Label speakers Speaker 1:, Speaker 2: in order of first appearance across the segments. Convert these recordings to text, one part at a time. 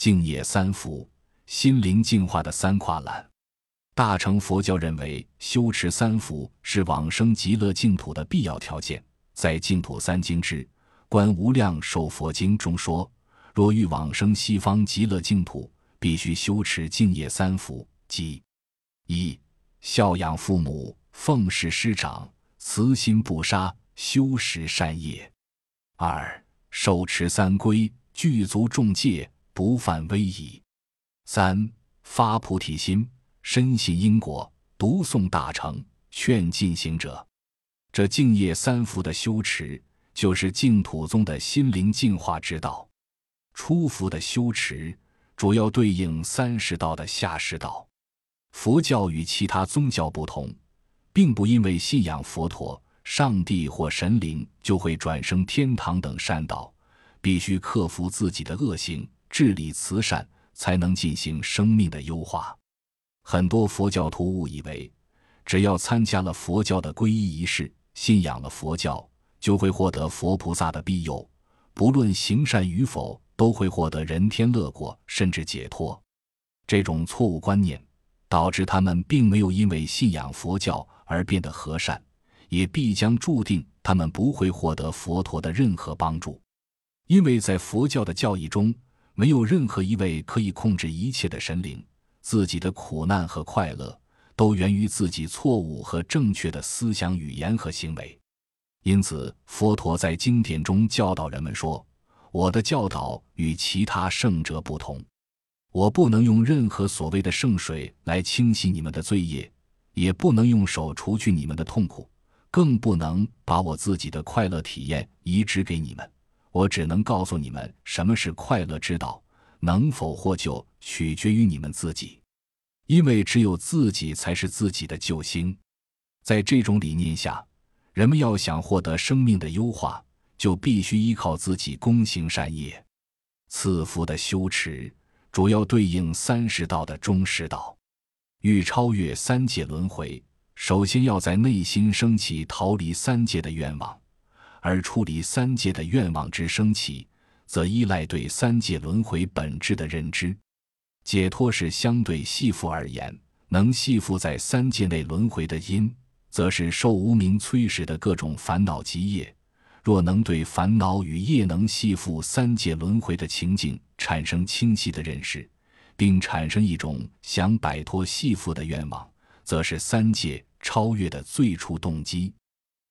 Speaker 1: 净业三福，心灵净化的三跨栏。大乘佛教认为，修持三福是往生极乐净土的必要条件。在《净土三经》之《观无量寿佛经》中说，若欲往生西方极乐净土，必须修持净业三福，即一孝养父母，奉事师长，慈心不杀，修持善业；二受持三规，具足众戒，不犯威仪；三发菩提心。深信因果，读诵大乘，劝进行者。这净业三福的修持，就是净土宗的心灵净化之道。初福的修持，主要对应三十道的下士道。佛教与其他宗教不同，并不因为信仰佛陀、上帝或神灵就会转生天堂等善道，必须克服自己的恶行，治理慈善，才能进行生命的优化。很多佛教徒误以为，只要参加了佛教的皈依仪式，信仰了佛教，就会获得佛菩萨的庇佑，不论行善与否，都会获得人天乐果，甚至解脱。这种错误观念，导致他们并没有因为信仰佛教而变得和善，也必将注定他们不会获得佛陀的任何帮助。因为在佛教的教义中，没有任何一位可以控制一切的神灵。自己的苦难和快乐都源于自己错误和正确的思想、语言和行为，因此佛陀在经典中教导人们说：“我的教导与其他圣者不同，我不能用任何所谓的圣水来清洗你们的罪业，也不能用手除去你们的痛苦，更不能把我自己的快乐体验移植给你们。我只能告诉你们什么是快乐之道。”能否获救，取决于你们自己，因为只有自己才是自己的救星。在这种理念下，人们要想获得生命的优化，就必须依靠自己躬行善业。赐福的修持主要对应三十道的中世道。欲超越三界轮回，首先要在内心升起逃离三界的愿望，而处理三界的愿望之升起。则依赖对三界轮回本质的认知，解脱是相对系缚而言，能系缚在三界内轮回的因，则是受无名催使的各种烦恼及业。若能对烦恼与业能系缚三界轮回的情境产生清晰的认识，并产生一种想摆脱系缚的愿望，则是三界超越的最初动机。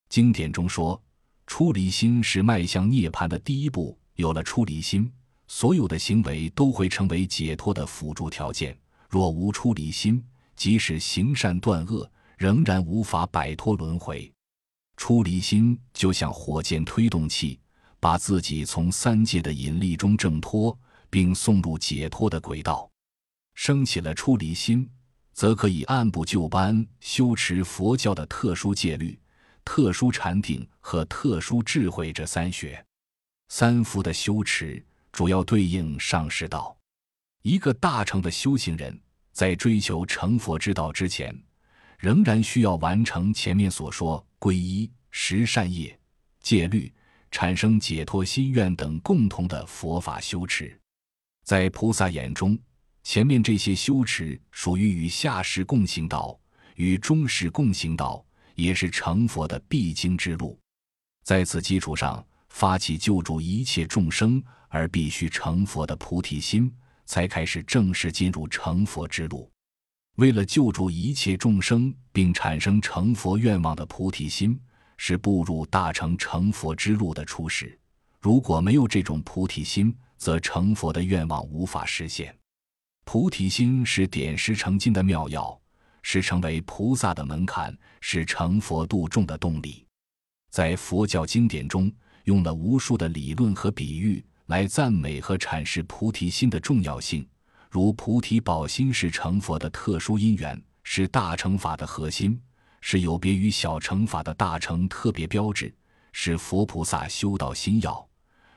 Speaker 1: 经典中说，出离心是迈向涅槃的第一步。有了出离心，所有的行为都会成为解脱的辅助条件。若无出离心，即使行善断恶，仍然无法摆脱轮回。出离心就像火箭推动器，把自己从三界的引力中挣脱，并送入解脱的轨道。升起了出离心，则可以按部就班修持佛教的特殊戒律、特殊禅定和特殊智慧这三学。三福的修持主要对应上士道。一个大乘的修行人，在追求成佛之道之前，仍然需要完成前面所说皈依、十善业、戒律、产生解脱心愿等共同的佛法修持。在菩萨眼中，前面这些修持属于与下士共行道，与中士共行道，也是成佛的必经之路。在此基础上。发起救助一切众生而必须成佛的菩提心，才开始正式进入成佛之路。为了救助一切众生并产生成佛愿望的菩提心，是步入大成成佛之路的初始。如果没有这种菩提心，则成佛的愿望无法实现。菩提心是点石成金的妙药，是成为菩萨的门槛，是成佛度众的动力。在佛教经典中。用了无数的理论和比喻来赞美和阐释菩提心的重要性，如菩提宝心是成佛的特殊因缘，是大乘法的核心，是有别于小乘法的大乘特别标志，是佛菩萨修道心要，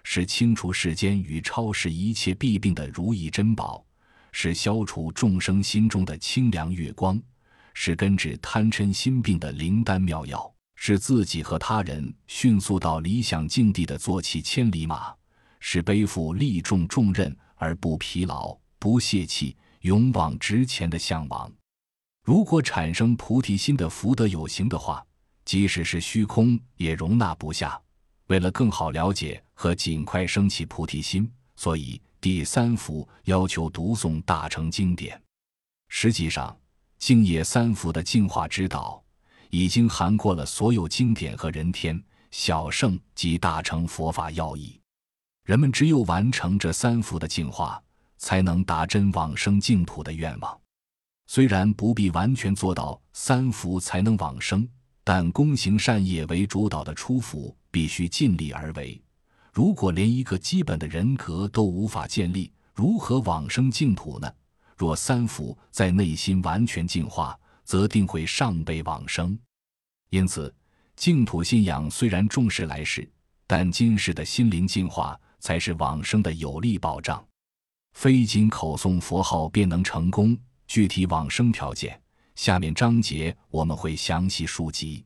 Speaker 1: 是清除世间与超世一切弊病的如意珍宝，是消除众生心中的清凉月光，是根治贪嗔心病的灵丹妙药。是自己和他人迅速到理想境地的坐骑千里马，是背负利重重任而不疲劳、不泄气、勇往直前的向往。如果产生菩提心的福德有形的话，即使是虚空也容纳不下。为了更好了解和尽快升起菩提心，所以第三幅要求读诵大乘经典。实际上，净业三福的净化之道，已经涵括了所有经典和人天、小圣及大乘佛法要义。人们只有完成这三福的净化，才能达真往生净土的愿望。虽然不必完全做到三福才能往生，但功行善业为主导的初福必须尽力而为。如果连一个基本的人格都无法建立，如何往生净土呢？若三福在内心完全净化，则定会上辈往生。因此，净土信仰虽然重视来世，但今世的心灵净化才是往生的有力保障。非仅口诵佛号便能成功。具体往生条件，下面章节我们会详细述及。